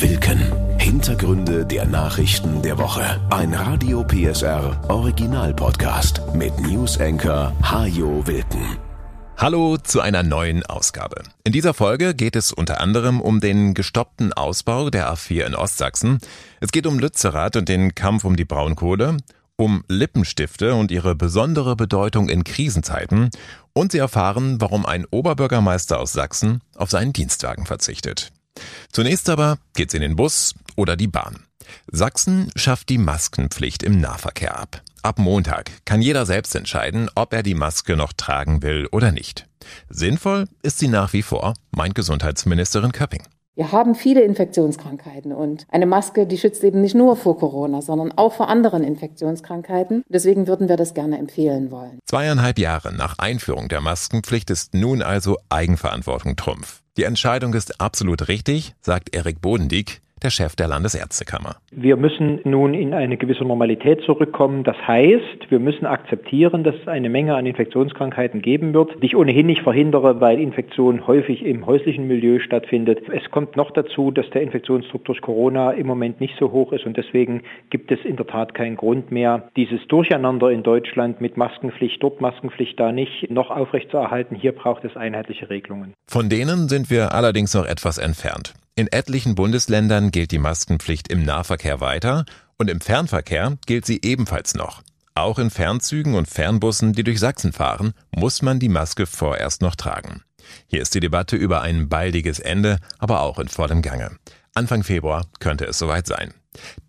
Wilken. Hintergründe der Nachrichten der Woche. Ein Radio PSR Original Podcast mit News Anchor Hajo Wilken. Hallo zu einer neuen Ausgabe. In dieser Folge geht es unter anderem um den gestoppten Ausbau der A4 in Ostsachsen. Es geht um Lützerath und den Kampf um die Braunkohle um Lippenstifte und ihre besondere Bedeutung in Krisenzeiten und Sie erfahren, warum ein Oberbürgermeister aus Sachsen auf seinen Dienstwagen verzichtet. Zunächst aber geht's in den Bus oder die Bahn. Sachsen schafft die Maskenpflicht im Nahverkehr ab. Ab Montag kann jeder selbst entscheiden, ob er die Maske noch tragen will oder nicht. Sinnvoll ist sie nach wie vor, meint Gesundheitsministerin Köpping. Wir haben viele Infektionskrankheiten und eine Maske, die schützt eben nicht nur vor Corona, sondern auch vor anderen Infektionskrankheiten. Deswegen würden wir das gerne empfehlen wollen. Zweieinhalb Jahre nach Einführung der Maskenpflicht ist nun also Eigenverantwortung Trumpf. Die Entscheidung ist absolut richtig, sagt Erik Bodendieck der Chef der Landesärztekammer. Wir müssen nun in eine gewisse Normalität zurückkommen. Das heißt, wir müssen akzeptieren, dass es eine Menge an Infektionskrankheiten geben wird, die ich ohnehin nicht verhindere, weil Infektion häufig im häuslichen Milieu stattfindet. Es kommt noch dazu, dass der Infektionsdruck durch Corona im Moment nicht so hoch ist und deswegen gibt es in der Tat keinen Grund mehr, dieses Durcheinander in Deutschland mit Maskenpflicht dort, Maskenpflicht da nicht, noch aufrechtzuerhalten. Hier braucht es einheitliche Regelungen. Von denen sind wir allerdings noch etwas entfernt. In etlichen Bundesländern gilt die Maskenpflicht im Nahverkehr weiter und im Fernverkehr gilt sie ebenfalls noch. Auch in Fernzügen und Fernbussen, die durch Sachsen fahren, muss man die Maske vorerst noch tragen. Hier ist die Debatte über ein baldiges Ende, aber auch in vollem Gange. Anfang Februar könnte es soweit sein.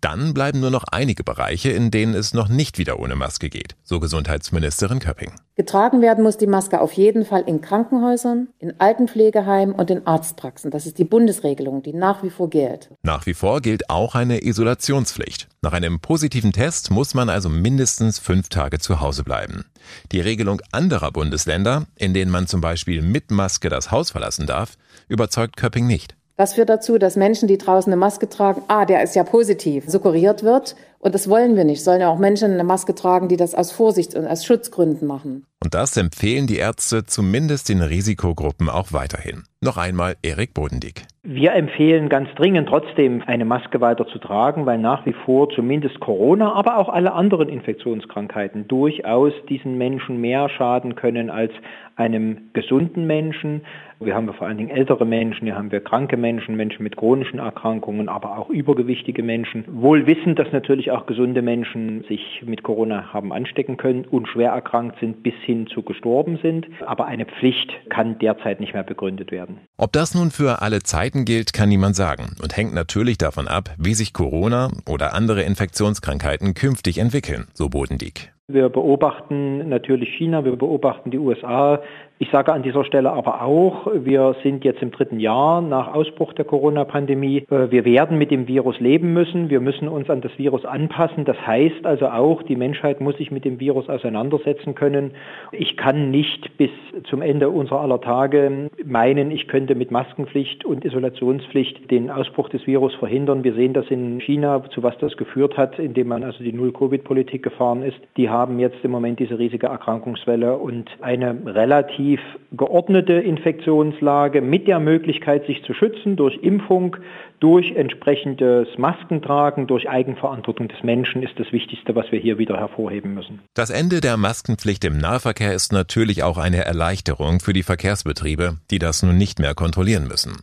Dann bleiben nur noch einige Bereiche, in denen es noch nicht wieder ohne Maske geht, so Gesundheitsministerin Köpping. Getragen werden muss die Maske auf jeden Fall in Krankenhäusern, in Altenpflegeheimen und in Arztpraxen. Das ist die Bundesregelung, die nach wie vor gilt. Nach wie vor gilt auch eine Isolationspflicht. Nach einem positiven Test muss man also mindestens fünf Tage zu Hause bleiben. Die Regelung anderer Bundesländer, in denen man zum Beispiel mit Maske das Haus verlassen darf, überzeugt Köpping nicht. Das führt dazu, dass Menschen, die draußen eine Maske tragen, ah, der ist ja positiv, suggeriert wird. Und das wollen wir nicht. Sollen ja auch Menschen eine Maske tragen, die das aus Vorsicht und aus Schutzgründen machen. Und das empfehlen die Ärzte zumindest den Risikogruppen auch weiterhin. Noch einmal Erik Bodendieck. Wir empfehlen ganz dringend trotzdem eine Maske weiter zu tragen, weil nach wie vor zumindest Corona, aber auch alle anderen Infektionskrankheiten durchaus diesen Menschen mehr schaden können als einem gesunden Menschen. Wir haben vor allen Dingen ältere Menschen, hier haben wir kranke Menschen, Menschen mit chronischen Erkrankungen, aber auch übergewichtige Menschen. Wohl wissend, dass natürlich auch gesunde Menschen sich mit Corona haben anstecken können und schwer erkrankt sind bis hin zu gestorben sind. Aber eine Pflicht kann derzeit nicht mehr begründet werden. Ob das nun für alle Zeiten gilt, kann niemand sagen und hängt natürlich davon ab, wie sich Corona oder andere Infektionskrankheiten künftig entwickeln, so Bodendieck. Wir beobachten natürlich China, wir beobachten die USA, ich sage an dieser Stelle aber auch, wir sind jetzt im dritten Jahr nach Ausbruch der Corona-Pandemie. Äh, wir werden mit dem Virus leben müssen. Wir müssen uns an das Virus anpassen. Das heißt also auch, die Menschheit muss sich mit dem Virus auseinandersetzen können. Ich kann nicht bis zum Ende unserer aller Tage meinen, ich könnte mit Maskenpflicht und Isolationspflicht den Ausbruch des Virus verhindern. Wir sehen das in China, zu was das geführt hat, indem man also die Null-Covid-Politik gefahren ist. Die haben jetzt im Moment diese riesige Erkrankungswelle und eine relativ relativ geordnete Infektionslage mit der Möglichkeit, sich zu schützen durch Impfung, durch entsprechendes Maskentragen, durch Eigenverantwortung des Menschen ist das Wichtigste, was wir hier wieder hervorheben müssen. Das Ende der Maskenpflicht im Nahverkehr ist natürlich auch eine Erleichterung für die Verkehrsbetriebe, die das nun nicht mehr kontrollieren müssen.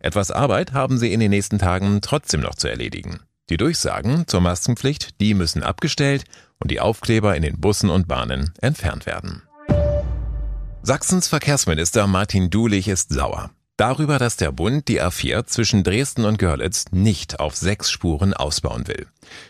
Etwas Arbeit haben sie in den nächsten Tagen trotzdem noch zu erledigen. Die Durchsagen zur Maskenpflicht, die müssen abgestellt und die Aufkleber in den Bussen und Bahnen entfernt werden. Sachsens Verkehrsminister Martin Dulich ist sauer. Darüber, dass der Bund die A4 zwischen Dresden und Görlitz nicht auf sechs Spuren ausbauen will.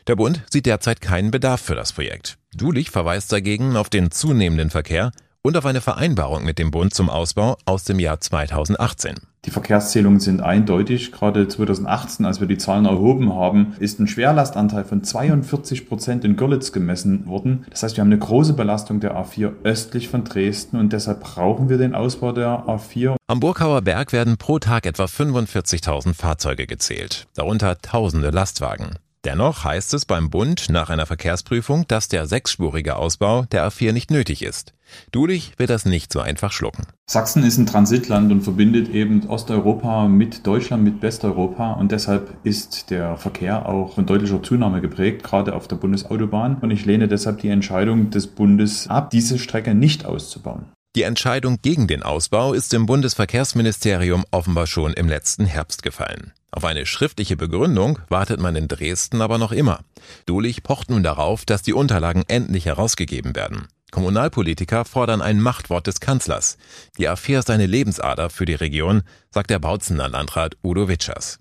Der Bund sieht derzeit keinen Bedarf für das Projekt. Dulich verweist dagegen auf den zunehmenden Verkehr und auf eine Vereinbarung mit dem Bund zum Ausbau aus dem Jahr 2018. Die Verkehrszählungen sind eindeutig. Gerade 2018, als wir die Zahlen erhoben haben, ist ein Schwerlastanteil von 42 Prozent in Görlitz gemessen worden. Das heißt, wir haben eine große Belastung der A4 östlich von Dresden und deshalb brauchen wir den Ausbau der A4. Am Burghauer Berg werden pro Tag etwa 45.000 Fahrzeuge gezählt, darunter tausende Lastwagen. Dennoch heißt es beim Bund nach einer Verkehrsprüfung, dass der sechsspurige Ausbau der A4 nicht nötig ist. Dulich wird das nicht so einfach schlucken. Sachsen ist ein Transitland und verbindet eben Osteuropa mit Deutschland, mit Westeuropa und deshalb ist der Verkehr auch von deutlicher Zunahme geprägt, gerade auf der Bundesautobahn. Und ich lehne deshalb die Entscheidung des Bundes ab, diese Strecke nicht auszubauen. Die Entscheidung gegen den Ausbau ist im Bundesverkehrsministerium offenbar schon im letzten Herbst gefallen. Auf eine schriftliche Begründung wartet man in Dresden aber noch immer. Dulich pocht nun darauf, dass die Unterlagen endlich herausgegeben werden. Kommunalpolitiker fordern ein Machtwort des Kanzlers. Die Affäre ist eine Lebensader für die Region, sagt der Bautzener Landrat Udo Witschers.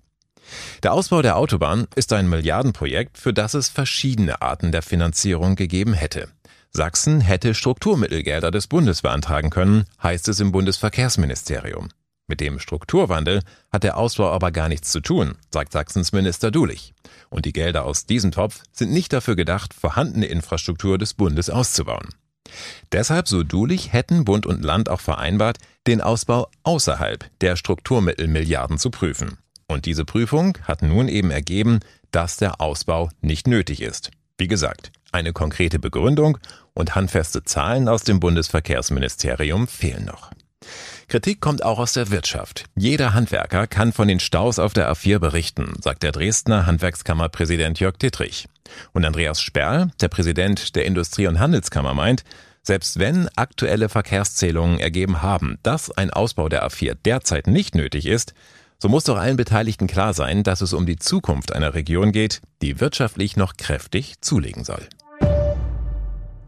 Der Ausbau der Autobahn ist ein Milliardenprojekt, für das es verschiedene Arten der Finanzierung gegeben hätte. Sachsen hätte Strukturmittelgelder des Bundes beantragen können, heißt es im Bundesverkehrsministerium. Mit dem Strukturwandel hat der Ausbau aber gar nichts zu tun, sagt Sachsens Minister Dulich. Und die Gelder aus diesem Topf sind nicht dafür gedacht, vorhandene Infrastruktur des Bundes auszubauen. Deshalb, so Dulich, hätten Bund und Land auch vereinbart, den Ausbau außerhalb der Strukturmittelmilliarden zu prüfen. Und diese Prüfung hat nun eben ergeben, dass der Ausbau nicht nötig ist. Wie gesagt, eine konkrete Begründung und handfeste Zahlen aus dem Bundesverkehrsministerium fehlen noch. Kritik kommt auch aus der Wirtschaft. Jeder Handwerker kann von den Staus auf der A4 berichten, sagt der Dresdner Handwerkskammerpräsident Jörg Dittrich. Und Andreas Sperl, der Präsident der Industrie- und Handelskammer, meint, selbst wenn aktuelle Verkehrszählungen ergeben haben, dass ein Ausbau der A4 derzeit nicht nötig ist, so muss doch allen Beteiligten klar sein, dass es um die Zukunft einer Region geht, die wirtschaftlich noch kräftig zulegen soll.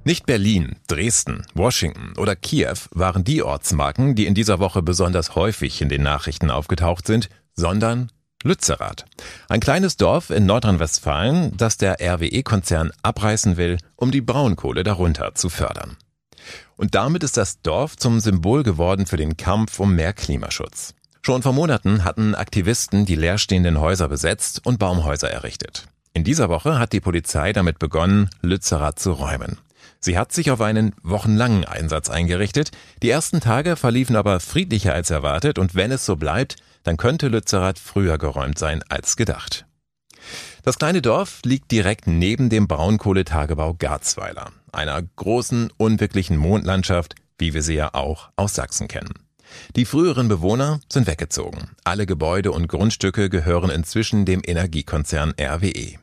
Nicht Berlin, Dresden, Washington oder Kiew waren die Ortsmarken, die in dieser Woche besonders häufig in den Nachrichten aufgetaucht sind, sondern Lützerath. Ein kleines Dorf in Nordrhein-Westfalen, das der RWE-Konzern abreißen will, um die Braunkohle darunter zu fördern. Und damit ist das Dorf zum Symbol geworden für den Kampf um mehr Klimaschutz. Schon vor Monaten hatten Aktivisten die leerstehenden Häuser besetzt und Baumhäuser errichtet. In dieser Woche hat die Polizei damit begonnen, Lützerath zu räumen. Sie hat sich auf einen wochenlangen Einsatz eingerichtet. Die ersten Tage verliefen aber friedlicher als erwartet und wenn es so bleibt, dann könnte Lützerath früher geräumt sein als gedacht. Das kleine Dorf liegt direkt neben dem Braunkohletagebau Garzweiler, einer großen, unwirklichen Mondlandschaft, wie wir sie ja auch aus Sachsen kennen. Die früheren Bewohner sind weggezogen. Alle Gebäude und Grundstücke gehören inzwischen dem Energiekonzern RWE.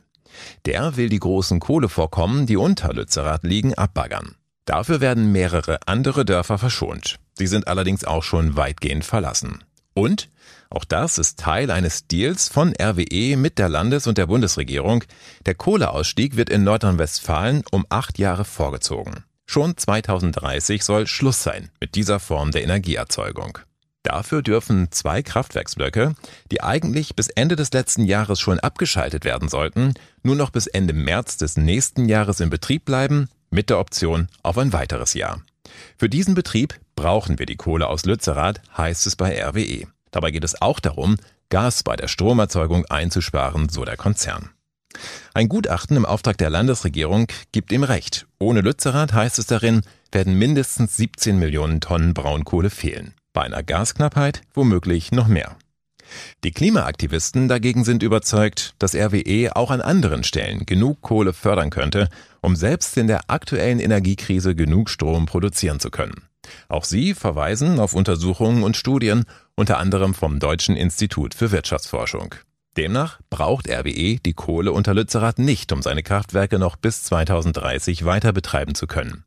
Der will die großen Kohlevorkommen, die unter Lützerath liegen, abbaggern. Dafür werden mehrere andere Dörfer verschont. Sie sind allerdings auch schon weitgehend verlassen. Und, auch das ist Teil eines Deals von RWE mit der Landes- und der Bundesregierung, der Kohleausstieg wird in Nordrhein-Westfalen um acht Jahre vorgezogen. Schon 2030 soll Schluss sein mit dieser Form der Energieerzeugung. Dafür dürfen zwei Kraftwerksblöcke, die eigentlich bis Ende des letzten Jahres schon abgeschaltet werden sollten, nur noch bis Ende März des nächsten Jahres in Betrieb bleiben, mit der Option auf ein weiteres Jahr. Für diesen Betrieb brauchen wir die Kohle aus Lützerath, heißt es bei RWE. Dabei geht es auch darum, Gas bei der Stromerzeugung einzusparen, so der Konzern. Ein Gutachten im Auftrag der Landesregierung gibt ihm recht. Ohne Lützerath heißt es darin, werden mindestens 17 Millionen Tonnen Braunkohle fehlen. Bei einer Gasknappheit womöglich noch mehr. Die Klimaaktivisten dagegen sind überzeugt, dass RWE auch an anderen Stellen genug Kohle fördern könnte, um selbst in der aktuellen Energiekrise genug Strom produzieren zu können. Auch sie verweisen auf Untersuchungen und Studien, unter anderem vom Deutschen Institut für Wirtschaftsforschung. Demnach braucht RWE die Kohle unter Lützerath nicht, um seine Kraftwerke noch bis 2030 weiter betreiben zu können.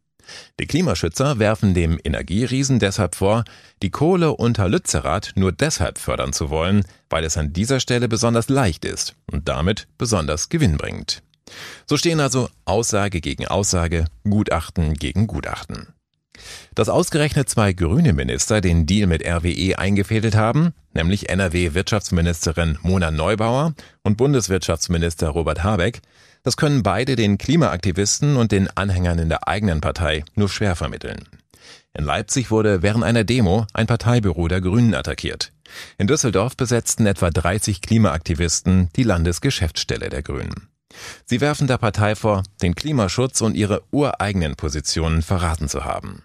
Die Klimaschützer werfen dem Energieriesen deshalb vor, die Kohle unter Lützerath nur deshalb fördern zu wollen, weil es an dieser Stelle besonders leicht ist und damit besonders gewinnbringend. So stehen also Aussage gegen Aussage, Gutachten gegen Gutachten. Dass ausgerechnet zwei grüne Minister den Deal mit RWE eingefädelt haben, nämlich NRW-Wirtschaftsministerin Mona Neubauer und Bundeswirtschaftsminister Robert Habeck, das können beide den Klimaaktivisten und den Anhängern in der eigenen Partei nur schwer vermitteln. In Leipzig wurde während einer Demo ein Parteibüro der Grünen attackiert. In Düsseldorf besetzten etwa 30 Klimaaktivisten die Landesgeschäftsstelle der Grünen. Sie werfen der Partei vor, den Klimaschutz und ihre ureigenen Positionen verraten zu haben.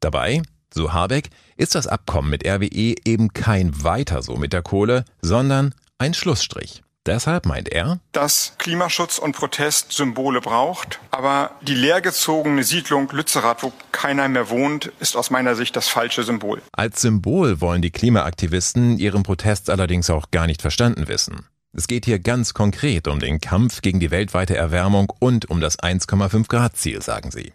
Dabei, so Habeck, ist das Abkommen mit RWE eben kein Weiter so mit der Kohle, sondern ein Schlussstrich. Deshalb meint er, dass Klimaschutz und Protest Symbole braucht, aber die leergezogene Siedlung Lützerath, wo keiner mehr wohnt, ist aus meiner Sicht das falsche Symbol. Als Symbol wollen die Klimaaktivisten ihren Protest allerdings auch gar nicht verstanden wissen. Es geht hier ganz konkret um den Kampf gegen die weltweite Erwärmung und um das 1,5 Grad Ziel, sagen sie.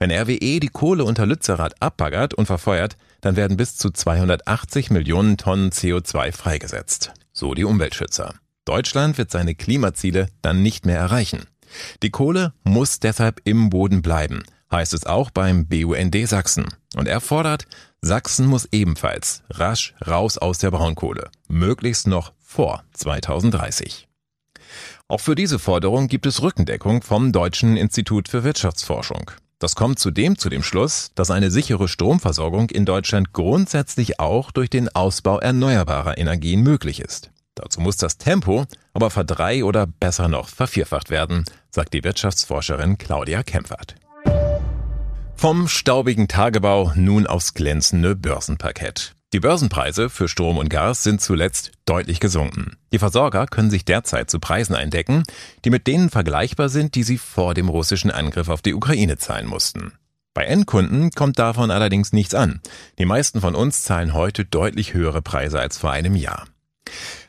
Wenn RWE die Kohle unter Lützerath abbaggert und verfeuert, dann werden bis zu 280 Millionen Tonnen CO2 freigesetzt. So die Umweltschützer. Deutschland wird seine Klimaziele dann nicht mehr erreichen. Die Kohle muss deshalb im Boden bleiben, heißt es auch beim BUND Sachsen. Und er fordert, Sachsen muss ebenfalls rasch raus aus der Braunkohle, möglichst noch vor 2030. Auch für diese Forderung gibt es Rückendeckung vom Deutschen Institut für Wirtschaftsforschung. Das kommt zudem zu dem Schluss, dass eine sichere Stromversorgung in Deutschland grundsätzlich auch durch den Ausbau erneuerbarer Energien möglich ist. Dazu muss das Tempo aber verdrei oder besser noch vervierfacht werden, sagt die Wirtschaftsforscherin Claudia Kempfert. Vom staubigen Tagebau nun aufs glänzende Börsenparkett. Die Börsenpreise für Strom und Gas sind zuletzt deutlich gesunken. Die Versorger können sich derzeit zu Preisen eindecken, die mit denen vergleichbar sind, die sie vor dem russischen Angriff auf die Ukraine zahlen mussten. Bei Endkunden kommt davon allerdings nichts an. Die meisten von uns zahlen heute deutlich höhere Preise als vor einem Jahr.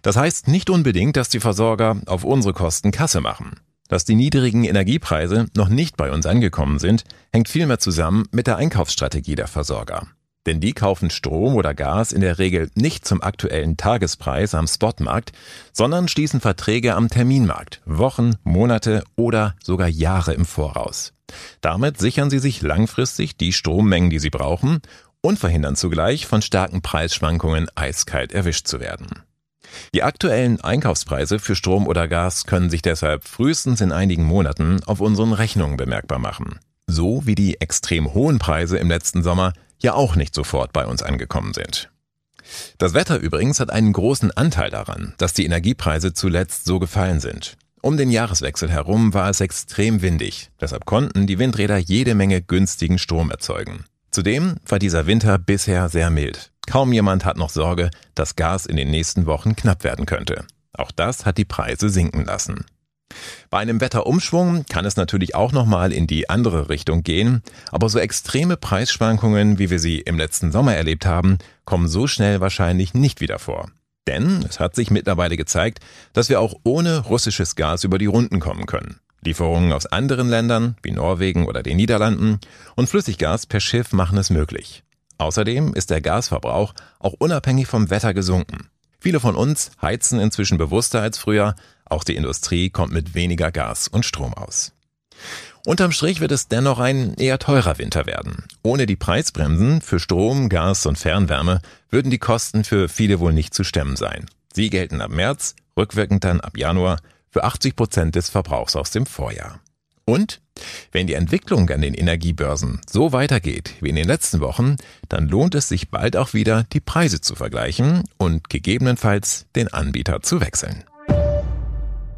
Das heißt nicht unbedingt, dass die Versorger auf unsere Kosten Kasse machen. Dass die niedrigen Energiepreise noch nicht bei uns angekommen sind, hängt vielmehr zusammen mit der Einkaufsstrategie der Versorger. Denn die kaufen Strom oder Gas in der Regel nicht zum aktuellen Tagespreis am Spotmarkt, sondern schließen Verträge am Terminmarkt, Wochen, Monate oder sogar Jahre im Voraus. Damit sichern sie sich langfristig die Strommengen, die sie brauchen und verhindern zugleich von starken Preisschwankungen eiskalt erwischt zu werden. Die aktuellen Einkaufspreise für Strom oder Gas können sich deshalb frühestens in einigen Monaten auf unseren Rechnungen bemerkbar machen. So wie die extrem hohen Preise im letzten Sommer ja auch nicht sofort bei uns angekommen sind. Das Wetter übrigens hat einen großen Anteil daran, dass die Energiepreise zuletzt so gefallen sind. Um den Jahreswechsel herum war es extrem windig, deshalb konnten die Windräder jede Menge günstigen Strom erzeugen. Zudem war dieser Winter bisher sehr mild. Kaum jemand hat noch Sorge, dass Gas in den nächsten Wochen knapp werden könnte. Auch das hat die Preise sinken lassen. Bei einem Wetterumschwung kann es natürlich auch nochmal in die andere Richtung gehen, aber so extreme Preisschwankungen, wie wir sie im letzten Sommer erlebt haben, kommen so schnell wahrscheinlich nicht wieder vor. Denn es hat sich mittlerweile gezeigt, dass wir auch ohne russisches Gas über die Runden kommen können. Lieferungen aus anderen Ländern, wie Norwegen oder den Niederlanden, und Flüssiggas per Schiff machen es möglich. Außerdem ist der Gasverbrauch auch unabhängig vom Wetter gesunken. Viele von uns heizen inzwischen bewusster als früher, auch die Industrie kommt mit weniger Gas und Strom aus. Unterm Strich wird es dennoch ein eher teurer Winter werden. Ohne die Preisbremsen für Strom, Gas und Fernwärme würden die Kosten für viele wohl nicht zu stemmen sein. Sie gelten ab März, rückwirkend dann ab Januar für 80 Prozent des Verbrauchs aus dem Vorjahr. Und wenn die Entwicklung an den Energiebörsen so weitergeht wie in den letzten Wochen, dann lohnt es sich bald auch wieder, die Preise zu vergleichen und gegebenenfalls den Anbieter zu wechseln.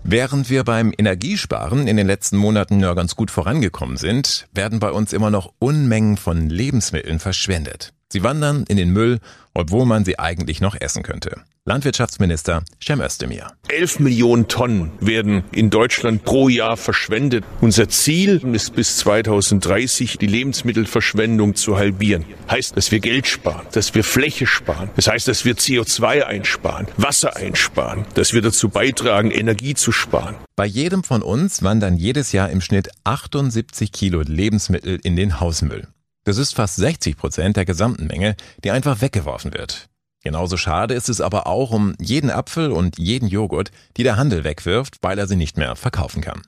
Während wir beim Energiesparen in den letzten Monaten ja ganz gut vorangekommen sind, werden bei uns immer noch Unmengen von Lebensmitteln verschwendet. Sie wandern in den Müll, obwohl man sie eigentlich noch essen könnte. Landwirtschaftsminister Cem Özdemir. 11 Millionen Tonnen werden in Deutschland pro Jahr verschwendet. Unser Ziel ist bis 2030 die Lebensmittelverschwendung zu halbieren. Heißt, dass wir Geld sparen, dass wir Fläche sparen. Das heißt, dass wir CO2 einsparen, Wasser einsparen, dass wir dazu beitragen, Energie zu sparen. Bei jedem von uns wandern jedes Jahr im Schnitt 78 Kilo Lebensmittel in den Hausmüll. Das ist fast 60 Prozent der gesamten Menge, die einfach weggeworfen wird. Genauso schade ist es aber auch um jeden Apfel und jeden Joghurt, die der Handel wegwirft, weil er sie nicht mehr verkaufen kann.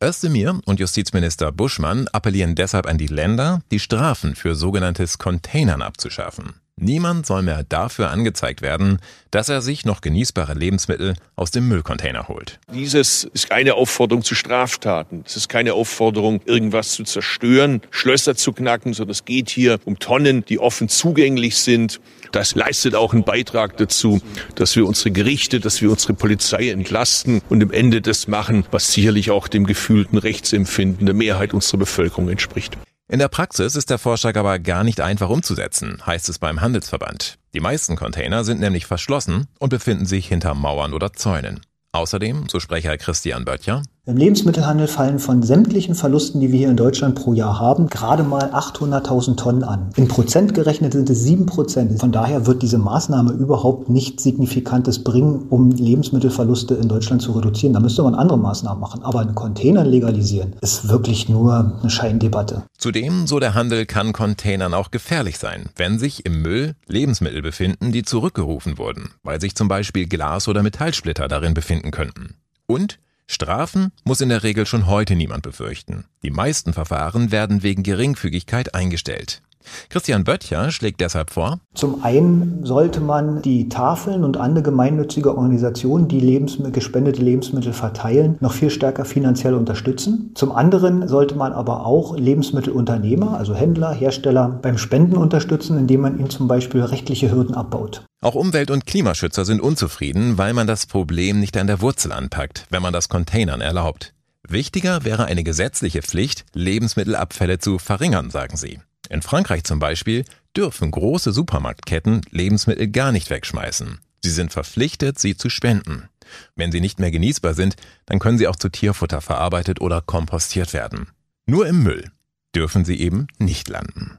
Özdemir und Justizminister Buschmann appellieren deshalb an die Länder, die Strafen für sogenanntes Containern abzuschaffen. Niemand soll mehr dafür angezeigt werden, dass er sich noch genießbare Lebensmittel aus dem Müllcontainer holt. Dieses ist keine Aufforderung zu Straftaten. Es ist keine Aufforderung, irgendwas zu zerstören, Schlösser zu knacken, sondern es geht hier um Tonnen, die offen zugänglich sind. Das leistet auch einen Beitrag dazu, dass wir unsere Gerichte, dass wir unsere Polizei entlasten und im Ende das machen, was sicherlich auch dem gefühlten Rechtsempfinden der Mehrheit unserer Bevölkerung entspricht. In der Praxis ist der Vorschlag aber gar nicht einfach umzusetzen, heißt es beim Handelsverband. Die meisten Container sind nämlich verschlossen und befinden sich hinter Mauern oder Zäunen. Außerdem, so Sprecher Christian Böttcher, im Lebensmittelhandel fallen von sämtlichen Verlusten, die wir hier in Deutschland pro Jahr haben, gerade mal 800.000 Tonnen an. In Prozent gerechnet sind es 7 Prozent. Von daher wird diese Maßnahme überhaupt nicht Signifikantes bringen, um Lebensmittelverluste in Deutschland zu reduzieren. Da müsste man andere Maßnahmen machen. Aber einen Container legalisieren ist wirklich nur eine Scheindebatte. Zudem, so der Handel, kann Containern auch gefährlich sein, wenn sich im Müll Lebensmittel befinden, die zurückgerufen wurden, weil sich zum Beispiel Glas- oder Metallsplitter darin befinden könnten. Und Strafen muss in der Regel schon heute niemand befürchten. Die meisten Verfahren werden wegen Geringfügigkeit eingestellt. Christian Böttcher schlägt deshalb vor, zum einen sollte man die Tafeln und andere gemeinnützige Organisationen, die Lebensmittel, gespendete Lebensmittel verteilen, noch viel stärker finanziell unterstützen. Zum anderen sollte man aber auch Lebensmittelunternehmer, also Händler, Hersteller beim Spenden unterstützen, indem man ihnen zum Beispiel rechtliche Hürden abbaut. Auch Umwelt- und Klimaschützer sind unzufrieden, weil man das Problem nicht an der Wurzel anpackt, wenn man das Containern erlaubt. Wichtiger wäre eine gesetzliche Pflicht, Lebensmittelabfälle zu verringern, sagen sie. In Frankreich zum Beispiel dürfen große Supermarktketten Lebensmittel gar nicht wegschmeißen. Sie sind verpflichtet, sie zu spenden. Wenn sie nicht mehr genießbar sind, dann können sie auch zu Tierfutter verarbeitet oder kompostiert werden. Nur im Müll dürfen sie eben nicht landen.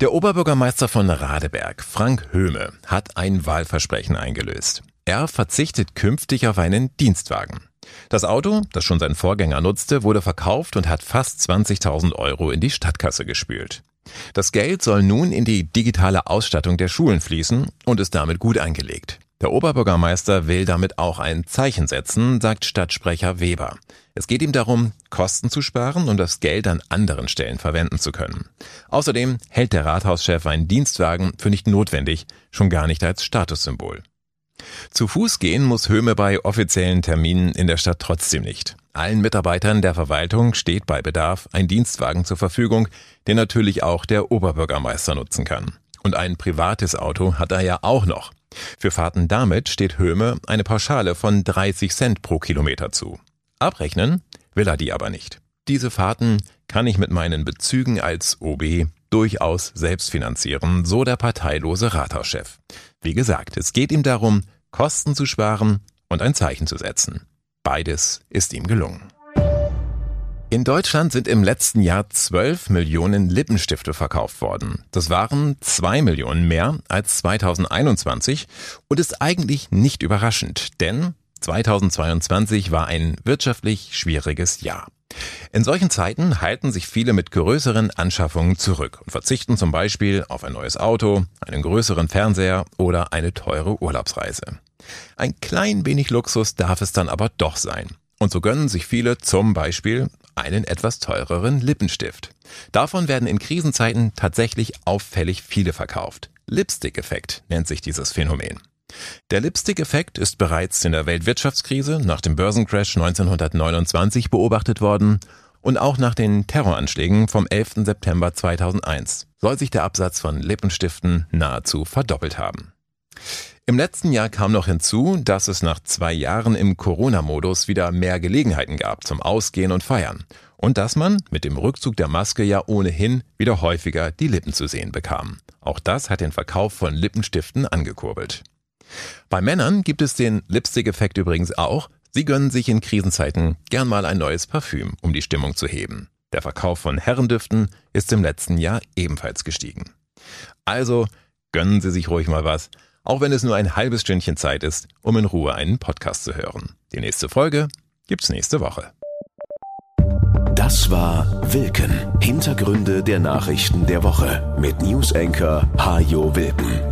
Der Oberbürgermeister von Radeberg, Frank Höhme, hat ein Wahlversprechen eingelöst. Er verzichtet künftig auf einen Dienstwagen. Das Auto, das schon sein Vorgänger nutzte, wurde verkauft und hat fast 20.000 Euro in die Stadtkasse gespült. Das Geld soll nun in die digitale Ausstattung der Schulen fließen und ist damit gut eingelegt. Der Oberbürgermeister will damit auch ein Zeichen setzen, sagt Stadtsprecher Weber. Es geht ihm darum, Kosten zu sparen und das Geld an anderen Stellen verwenden zu können. Außerdem hält der Rathauschef einen Dienstwagen für nicht notwendig, schon gar nicht als Statussymbol. Zu Fuß gehen muss Höhme bei offiziellen Terminen in der Stadt trotzdem nicht. Allen Mitarbeitern der Verwaltung steht bei Bedarf ein Dienstwagen zur Verfügung, den natürlich auch der Oberbürgermeister nutzen kann. Und ein privates Auto hat er ja auch noch. Für Fahrten damit steht Höhme eine Pauschale von 30 Cent pro Kilometer zu. Abrechnen will er die aber nicht. Diese Fahrten kann ich mit meinen Bezügen als OB durchaus selbst finanzieren, so der parteilose Rathauschef. Wie gesagt, es geht ihm darum, Kosten zu sparen und ein Zeichen zu setzen. Beides ist ihm gelungen. In Deutschland sind im letzten Jahr 12 Millionen Lippenstifte verkauft worden. Das waren 2 Millionen mehr als 2021 und ist eigentlich nicht überraschend, denn 2022 war ein wirtschaftlich schwieriges Jahr. In solchen Zeiten halten sich viele mit größeren Anschaffungen zurück und verzichten zum Beispiel auf ein neues Auto, einen größeren Fernseher oder eine teure Urlaubsreise. Ein klein wenig Luxus darf es dann aber doch sein. Und so gönnen sich viele zum Beispiel einen etwas teureren Lippenstift. Davon werden in Krisenzeiten tatsächlich auffällig viele verkauft. Lipstick-Effekt nennt sich dieses Phänomen. Der Lipstick-Effekt ist bereits in der Weltwirtschaftskrise nach dem Börsencrash 1929 beobachtet worden und auch nach den Terroranschlägen vom 11. September 2001 soll sich der Absatz von Lippenstiften nahezu verdoppelt haben. Im letzten Jahr kam noch hinzu, dass es nach zwei Jahren im Corona-Modus wieder mehr Gelegenheiten gab zum Ausgehen und Feiern und dass man mit dem Rückzug der Maske ja ohnehin wieder häufiger die Lippen zu sehen bekam. Auch das hat den Verkauf von Lippenstiften angekurbelt. Bei Männern gibt es den Lipstick-Effekt übrigens auch. Sie gönnen sich in Krisenzeiten gern mal ein neues Parfüm, um die Stimmung zu heben. Der Verkauf von Herrendüften ist im letzten Jahr ebenfalls gestiegen. Also gönnen Sie sich ruhig mal was, auch wenn es nur ein halbes Stündchen Zeit ist, um in Ruhe einen Podcast zu hören. Die nächste Folge gibt's nächste Woche. Das war Wilken. Hintergründe der Nachrichten der Woche mit Newsenker Hajo Wilken.